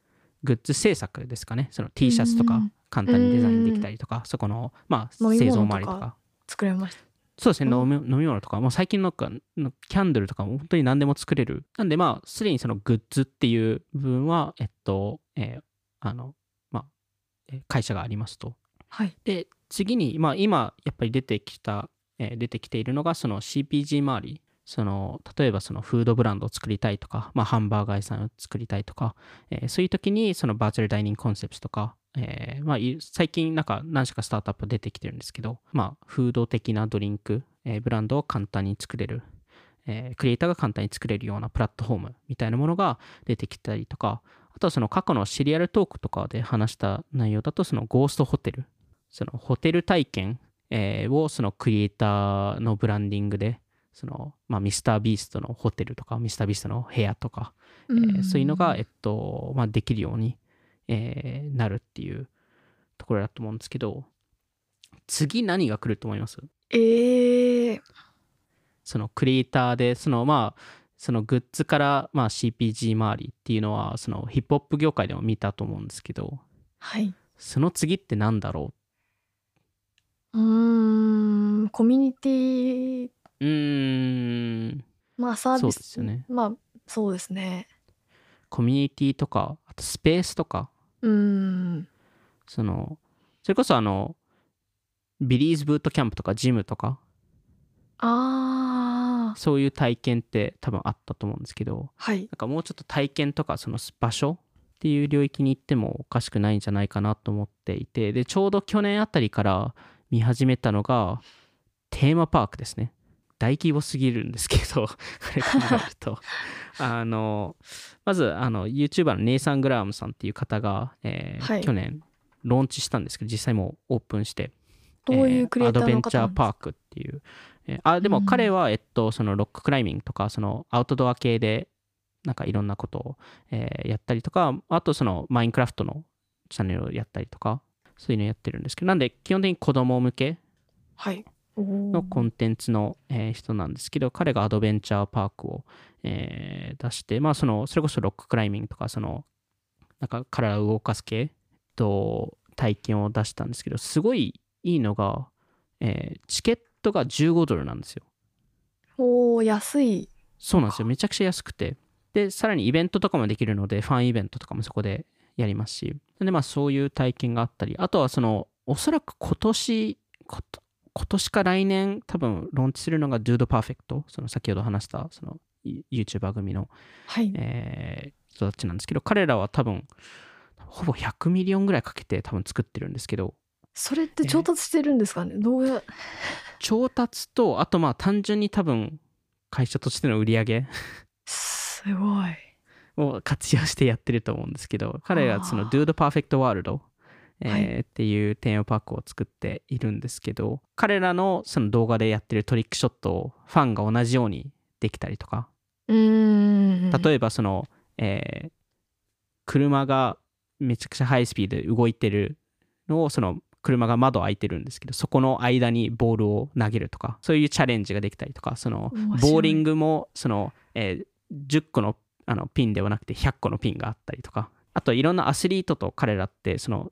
グッズ制作ですかね。その T シャツとかうん。簡単にデザインできたりとかそこの、まあ、製造周りとか。作れましたそうですね、うん飲み飲み物とか、もう最近のかのキャンドルとかも本当に何でも作れる。なんで、まあ、すでにそのグッズっていう部分は、えっと、えーあの、まあ、えー会社がありますと。はいで、次に、まあ、今、やっぱり出てきた、えー出てきているのが、その CPG 周り。その例えばそのフードブランドを作りたいとか、まあ、ハンバーガー屋さんを作りたいとか、えーそういう時にそのバーチャルダイニングコンセプトとか、えーまあ、い最近なんか何社かスタートアップ出てきてるんですけど、まあ、フード的なドリンク、えーブランドを簡単に作れる、えークリエイターが簡単に作れるようなプラットフォームみたいなものが出てきたりとかあとはその過去のシリアルトークとかで話した内容だとそのゴーストホテルそのホテル体験、えーをそのクリエイターのブランディングでその、まあ、ミスタービーストのホテルとかミスタービーストの部屋とかえーそういうのが、えっとまあ、できるように、えーなるっていうところだと思うんですけど次何が来ると思います？えー、そのクリエイターでそのまあそのグッズから、まあ、CPG 周りっていうのはそのヒップホップ業界でも見たと思うんですけどはい。その次って何だろう？ーんコミュニティ。うん。まあサービス。そうですよね。まあそうですね。コミュニティとかあとスペースとかうーん。そのそれこそあのビリーズブートキャンプとかジムとかあー。そういう体験って多分あったと思うんですけどはい。なんかもうちょっと体験とかその場所っていう領域に行ってもおかしくないんじゃないかなと思っていてでちょうど去年あたりから見始めたのがテーマパークですね大規模すぎるんですけど これ考えるとあのまずあの YouTuber のネイサン・グラームさんっていう方が、えーはい。去年ローンチしたんですけど実際もうオープンしてどういうクリエイターのえーアドベンチャーパークっていう、えーあでもうん彼は、えっと、そのロッククライミングとかそのアウトドア系でなんかいろんなことを、えーやったりとかあとそのマインクラフトのチャンネルをやったりとかそういうのやってるんですけどなんで基本的に子供向けはいのコンテンツの、えー人なんですけど彼がアドベンチャーパークを、えー出してまあそのそれこそロッククライミングとかそのなんか体を動かす系と体験を出したんですけどすごいいいのが、えーチケットが15ドルなんですよ。おー安い。そうなんですよ。めちゃくちゃ安くて。でさらにイベントとかもできるのでファンイベントとかもそこでやりますし。でまあそういう体験があったりあとはそのおそらく今年こと今年か来年多分ローンチするのが Dude Perfect その先ほど話したその YouTuber 組の、はい。えー人たちなんですけど彼らは多分ほぼ100 million ぐらいかけて多分作ってるんですけど。それって調達してるんですかね？どうや調達とあとまあ単純に多分会社としての売り上げ。すごい。を活用してやってると思うんですけど彼がその the Perfect World、えーはいっていうテーマパークを作っているんですけど彼らのその動画でやってる trick shot をファンが同じようにできたりとか。例えばその、えー車がめちゃくちゃハイスピードで動いてるのをその車が窓開いてるんですけどそこの間にボールを投げるとかそういうチャレンジができたりとかそのボーリングもその、えー10個のあのピンではなくて100個のピンがあったりとかあといろんなアスリートと彼らってその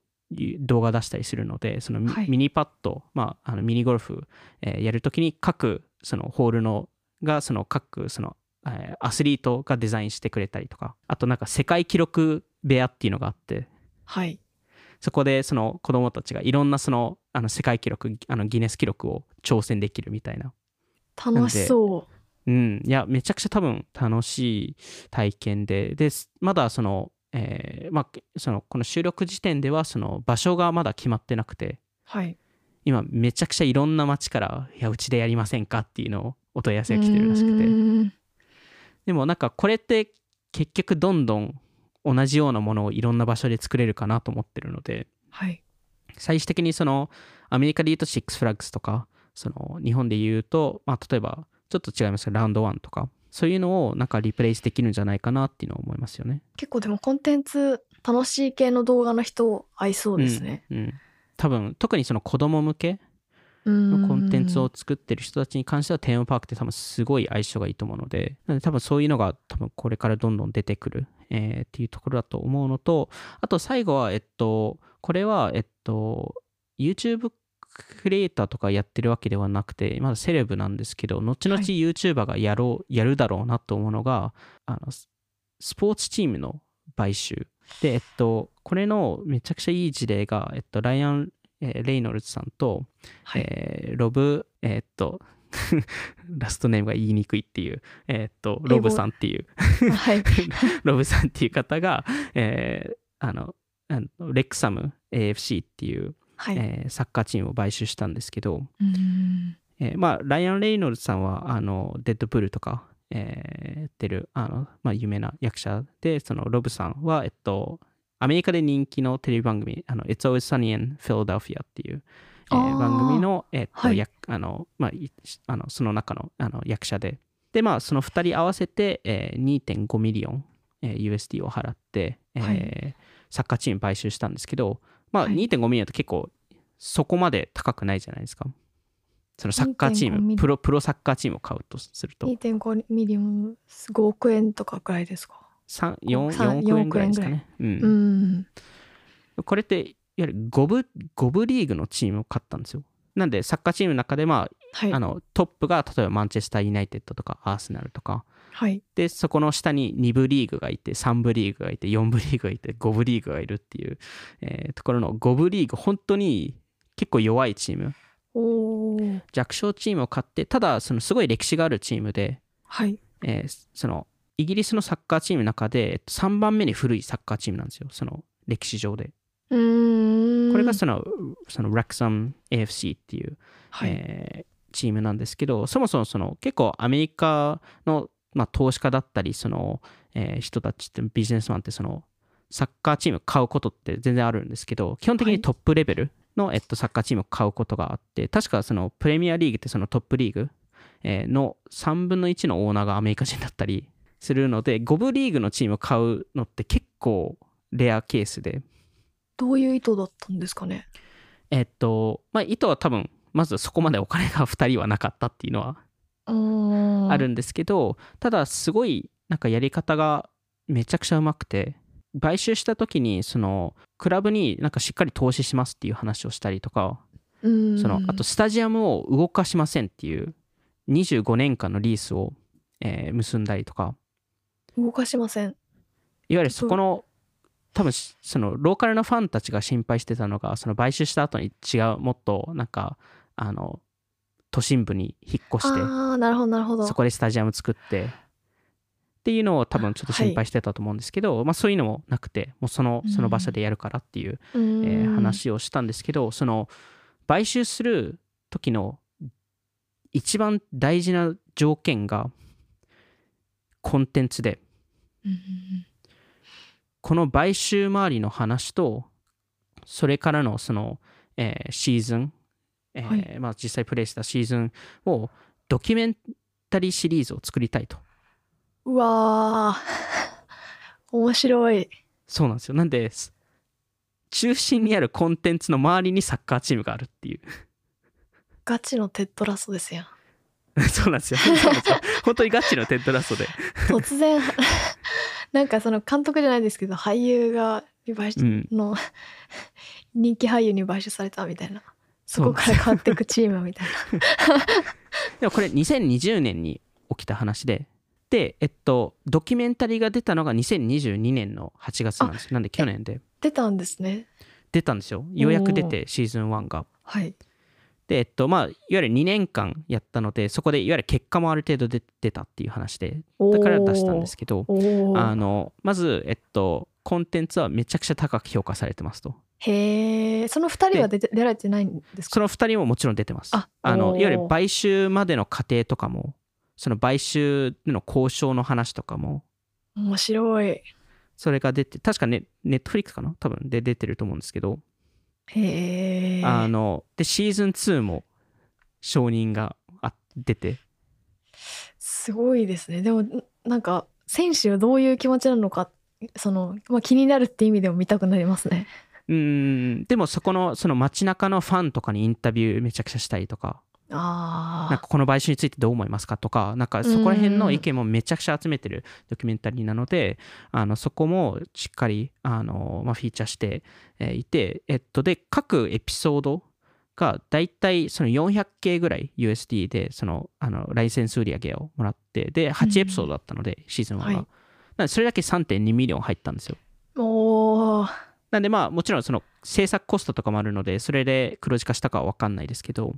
動画出したりするのでそのミ,、ニパッド、まあ、あのミニゴルフ、えーやるときに各そのホールのがその各その、えーアスリートがデザインしてくれたりとかあとなんか世界記録部屋っていうのがあってはい。そこでその子供たちがいろんなそのあの世界記録あのギネス記録を挑戦できるみたいな。楽しそうん、いや、めちゃくちゃ多分楽しい体験で、で、すまだその、えーまあ、その、この収録時点では、その場所がまだ決まってなくて、うはい。今めちゃくちゃいろんな街から「いやうちでやりませんか?」っていうのをお問い合わせが来てるらしくて。でもなんかこれって結局どんどん同じようなものをいろんな場所で作れるかなと思ってるので、はい、最終的にそのアメリカで言うとシックスフラッグスとかその日本で言うと、まあ、例えばちょっと違いますけどラウンドワンとかそういうのをなんかリプレイスできるんじゃないかなっていうのを思いますよね。結構でもコンテンツ楽しい系の動画の人合いそうですね、うん、うん、多分特にその子供向けのコンテンツを作ってる人たちに関してはテーマパークって多分すごい相性がいいと思うので、なので多分そういうのが多分これからどんどん出てくる、えー、っていうところだと思うのと、あと最後は、えっと、これは、えっと、YouTube クリエイターとかやってるわけではなくて、まだセレブなんですけど、後々 YouTuber がやろう、はい、やるだろうなと思うのが、あの、スポーツチームの買収。で、えっと、これのめちゃくちゃいい事例が、えっと、ライアン・えー、レイノルズさんと、はい、えー、ロブ、えー、っと、ラストネームが言いにくいっていう、えー、っと、ロブさんっていう、はい、ロブさんっていう方が、えー、あの、レクサム AFC っていう、はい、えー、サッカーチームを買収したんですけど、えー、まあ、ライアン・レイノルズさんは、あの、デッドプールとか、えー、やってる、あの、まあ、有名な役者で、そのロブさんは、えっと、アメリカで人気のテレビ番組、あの It's Always Sunny in Philadelphia っていう、えー、番組の、えー、っと、はい、あの、まあ、あのその中のあの役者で、で、まあ、その2人合わせて、えー、2.5 million、えー、USD を払って、えー、はい、サッカーチーム買収したんですけど、まあ、2.5 million って結構そこまで高くないじゃないですか。そのサッカーチーム、プロプロサッカーチームを買うとすると。2.5 million、5億円とかくらいですか？4, 4億円ぐらいですかね。うん、これっていわゆる5部 ,5 部リーグのチームを買ったんですよ。なんでサッカーチームの中で、まあ、はい、あのトップが例えばマンチェスター・ユナイテッドとかアーセナルとか、はい、でそこの下に2部リーグがいて3部リーグがいて4部リーグがいて5部リーグがいるっていう、えー、ところの5部リーグ本当に結構弱いチーム。弱小チームを勝ってただそのすごい歴史があるチームで、はい。えー、そのイギリスのサッカーチームの中で3番目に古いサッカーチームなんですよその歴史上で。これがそのそのラクサム AFC っていう、はい、えー、チームなんですけどそもそもその結構アメリカの、まあ、投資家だったりその、えー、人たちってビジネスマンってそのサッカーチーム買うことって全然あるんですけど基本的にトップレベルの、はい、えっと、サッカーチームを買うことがあって確かそのプレミアリーグってそのトップリーグの3分の1のオーナーがアメリカ人だったりするので5部リーグのチームを買うのって結構レアケースで。どういう意図だったんですかね？えっとまあ意図は多分まずそこまでお金が2人はなかったっていうのはあるんですけどただすごいなんかやり方がめちゃくちゃうまくて買収した時にそのクラブになんかしっかり投資しますっていう話をしたりとかそのあとスタジアムを動かしませんっていう25年間のリースを、えー、結んだりとか。動かしません。いわゆるそこの多分そのローカルなファンたちが心配してたのがその買収した後に違うもっとなんかあの都心部に引っ越してあなるほどなるほど。そこでスタジアム作ってっていうのを多分ちょっと心配してたと思うんですけど、はい、まあ、そういうのもなくてもうそのその場所でやるからっていう、えー、話をしたんですけどその買収する時の一番大事な条件がコンテンツで、この買収周りの話とそれからのその、えー、シーズン、えー、はい、まあ、実際プレイしたシーズンをドキュメンタリーシリーズを作りたいと。うわー 面白い。そうなんですよ。なんで中心にあるコンテンツの周りにサッカーチームがあるっていう。ガチのテッドラストですやん。そうなんですよ。そうなんですよ。本当にガチのテッドラストで。突然、なんかその監督じゃないですけど、俳優がうん、人気俳優に買収されたみたいな。そこから変わっていくチームみたいな。でもこれ2020年に起きた話で、で、えっと、ドキュメンタリーが出たのが2022年の8月なんです。なんで去年で。出たんですね。出たんですよ。ようやく出て、シーズン1が。はい。で、えっと、まあ、いわゆる2年間やったので、そこでいわゆる結果もある程度出てたっていう話で、だから出したんですけど、あの、まず、えっと、コンテンツはめちゃくちゃ高く評価されてますと。へえその2人は出て出られてないんですか？その2人ももちろん出てます。ああのいわゆる買収までの過程とかもその買収での交渉の話とかも面白い。それが出て確かねネットフリックスかな？多分で出てると思うんですけど。へえあのでシーズン2も承認があ出て。すごいですね。でもんなんか選手はどういう気持ちなのかその、まあ、気になるって意味でも見たくなりますねうーんでもそこのその街中のファンとかにインタビューめちゃくちゃしたりとか。あなんかこの買収についてどう思いますかとかなんかそこら辺の意見もめちゃくちゃ集めてるドキュメンタリーなのであのそこもしっかりあの、まあ、フィーチャーしてえーいて、えっと、で各エピソードがだいたいその 400K ぐらい USD でそのあのライセンス売り上げをもらってで8エピソードだったので、シーズン1が、はい。それだけ3.2 million 入ったんですよ。おーなんでまあもちろんその制作コストとかもあるのでそれで黒字化したかは分かんないですけど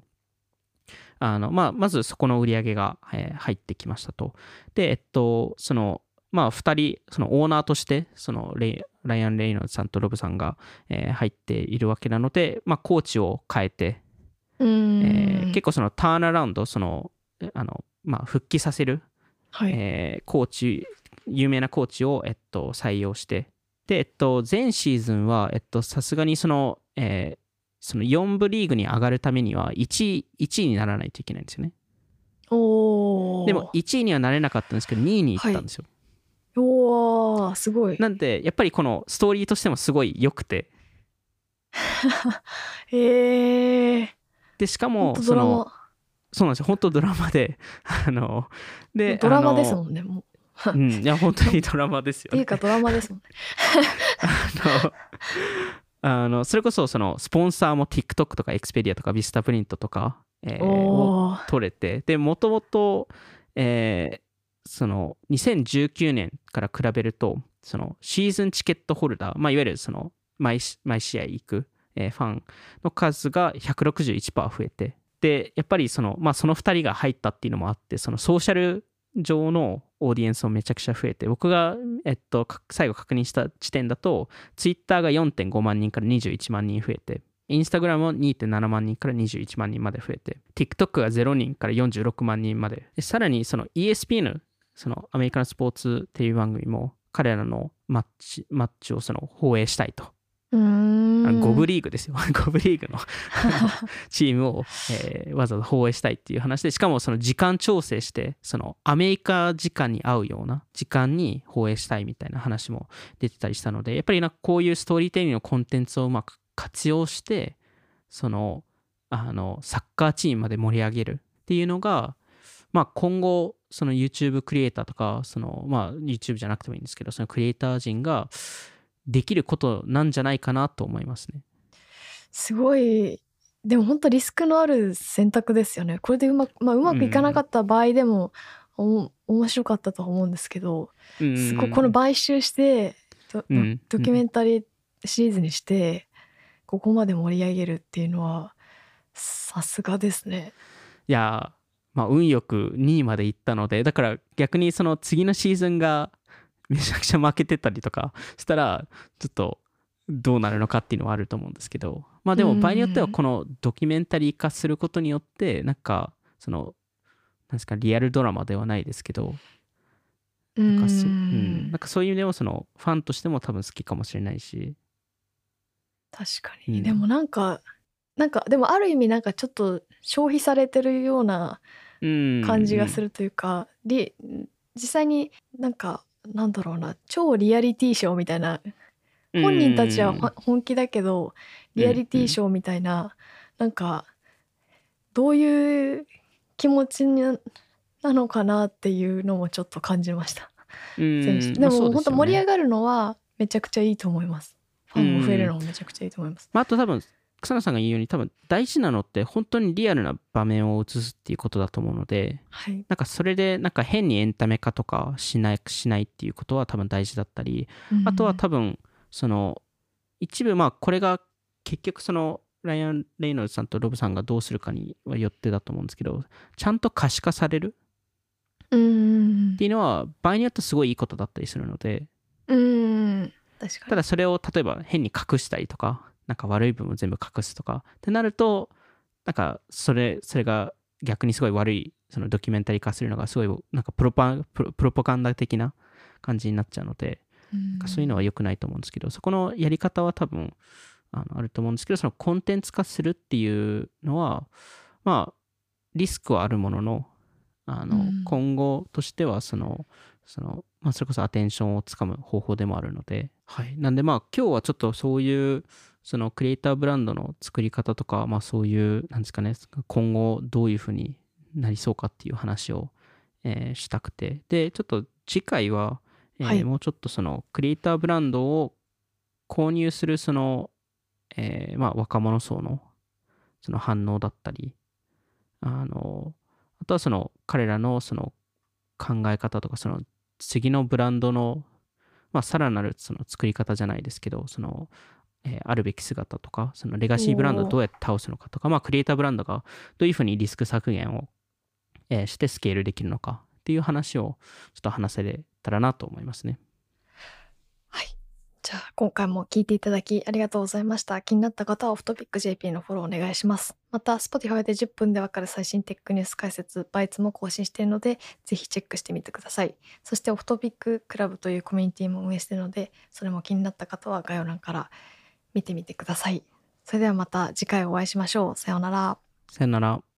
あのまあまずそこの売り上げが、えー入ってきましたと。でえっとそのまあ2人そのオーナーとしてそのレイライアン・レイノルズさんとロブさんが、えー入っているわけなのでまあコーチを変えて、えー結構そのターンアラウンドそのえあのまあ復帰させるはい、えーコーチ有名なコーチを、えっと、採用してで、えっと、前シーズンはえっとさすがにその,、えーその4部リーグに上がるためには1位 ,1 位にならないといけないんですよね。おー。でも1位にはなれなかったんですけど2位に行ったんですよ、おーすごい。なんでやっぱりこのストーリーとしてもすごい良くて。へえでしかもそとドラマ。のそうなんですよ。本当ドラマであのでドラマですんもんねもううん。いや本当にドラマですよね。っていうかドラマですもんね。あのあのそれこそそのスポンサーも TikTok とか Expedia とか Vista プリントとか、えーを取れてでもともとえーその2019年から比べるとそのシーズンチケットホルダー、まあ、いわゆるその毎し毎試合行く、えーファンの数が161%増えてでやっぱりその,、まあ、その2人が入ったっていうのもあってそのソーシャル上のオーディエンスもめちゃくちゃ増えて僕が、えっと、最後確認した時点だとツイッターが4.5万人から21万人増えてインスタグラムも2.7万人から21万人まで増えて TikTok が0人から46万人まで。でさらにその ESPN そのアメリカのスポーツテレビ番組も彼らのマッチマッチをその放映したいと。5部リーグですよ。5部リーグの チームを、えーわざわざ放映したいっていう話でしかもその時間調整してそのアメリカ時間に合うような時間に放映したいみたいな話も出てたりしたのでやっぱりなんかこういうストーリーテリングのコンテンツをうまく活用してそのあのサッカーチームまで盛り上げるっていうのがまあ今後その YouTube クリエイターとかそのまあ YouTube じゃなくてもいいんですけどそのクリエイター陣ができることなんじゃないかなと思いますね。すごいでも本当リスクのある選択ですよねこれでうまく、まあ、うまくいかなかった場合でも、お面白かったとは思うんですけど、すごいこの買収してド,ド、うんドキュメンタリーシリーズにしてここまで盛り上げるっていうのはさすがですね。いやーまあ運よく2位まで行ったのでだから逆にその次のシーズンがめちゃくちゃ負けてたりとかしたらちょっとどうなるのかっていうのはあると思うんですけど。まあでも場合によってはこのドキュメンタリー化することによってなんかそのなんですかリアルドラマではないですけどなんかそ,、ううん、んなんかそういう意味でもそのファンとしても多分好きかもしれないし。確かに、うん。でもなんかなんかでもある意味なんかちょっと消費されてるようなうん。感じがするというか、リ実際になんかなんだろうな超リアリティショーみたいな本人たちはほ本気だけどリアリティショーみたいな、なんかどういう気持ちになのかなっていうのもちょっと感じました。でまあそうも本当盛り上ががるのはめちゃくちゃいいと思います。ファンも増えるのもめちゃくちゃいいと思います。まあ、あと多分草野さんが言うように多分大事なのって本当にリアルな場面を映すっていうことだと思うのではい。なんかそれでなんか変にエンタメ化とかしないしないっていうことは多分大事だったりあとは多分その一部まあこれが結局そのライアン・レイノルズさんとロブさんがどうするかにはよってだと思うんですけどちゃんと可視化されるうんっていうのは場合によってすごいいいことだったりするのでうん確かに。ただそれを例えば変に隠したりとかなんか悪い部分を全部隠すとか。ってなるとなんかそれそれが逆にすごい悪いそのドキュメンタリー化するのがすごいなんかプロパプロプロパガンダ的な感じになっちゃうので、なんかそういうのは良くないと思うんですけどそこのやり方は多分あのあると思うんですけどそのコンテンツ化するっていうのはまあリスクはあるもののあの、今後としてはそのその、まあ、それこそアテンションをつかむ方法でもあるので、はい、なんでまあ今日はちょっとそういうそのクリエイターブランドの作り方とか、まあ、そういうなんですかね今後どういうふうになりそうかっていう話を、えー、したくて。でちょっと次回は、えーはい、もうちょっとそのクリエイターブランドを購入するその、えー、まあ若者層のその反応だったりあのあとはその彼らのその考え方とかその次のブランドのまあさらなるその作り方じゃないですけどそのえー、あるべき姿とかそのレガシーブランドをどうやって倒すのかとかまあクリエイターブランドがどういうふうにリスク削減を、えー、してスケールできるのかっていう話をちょっと話せれたらなと思いますね。じゃあ今回も聞いていただきありがとうございました。気になった方はオフトピック JP のフォローお願いします。また Spotify で10分でわかる最新テックニュース解説バイツも更新しているのでぜひチェックしてみてください。そしてオフトピッククラブというコミュニティも運営しているのでそれも気になった方は概要欄から見てみてください。それではまた次回お会いしましょう。さようなら。さようなら。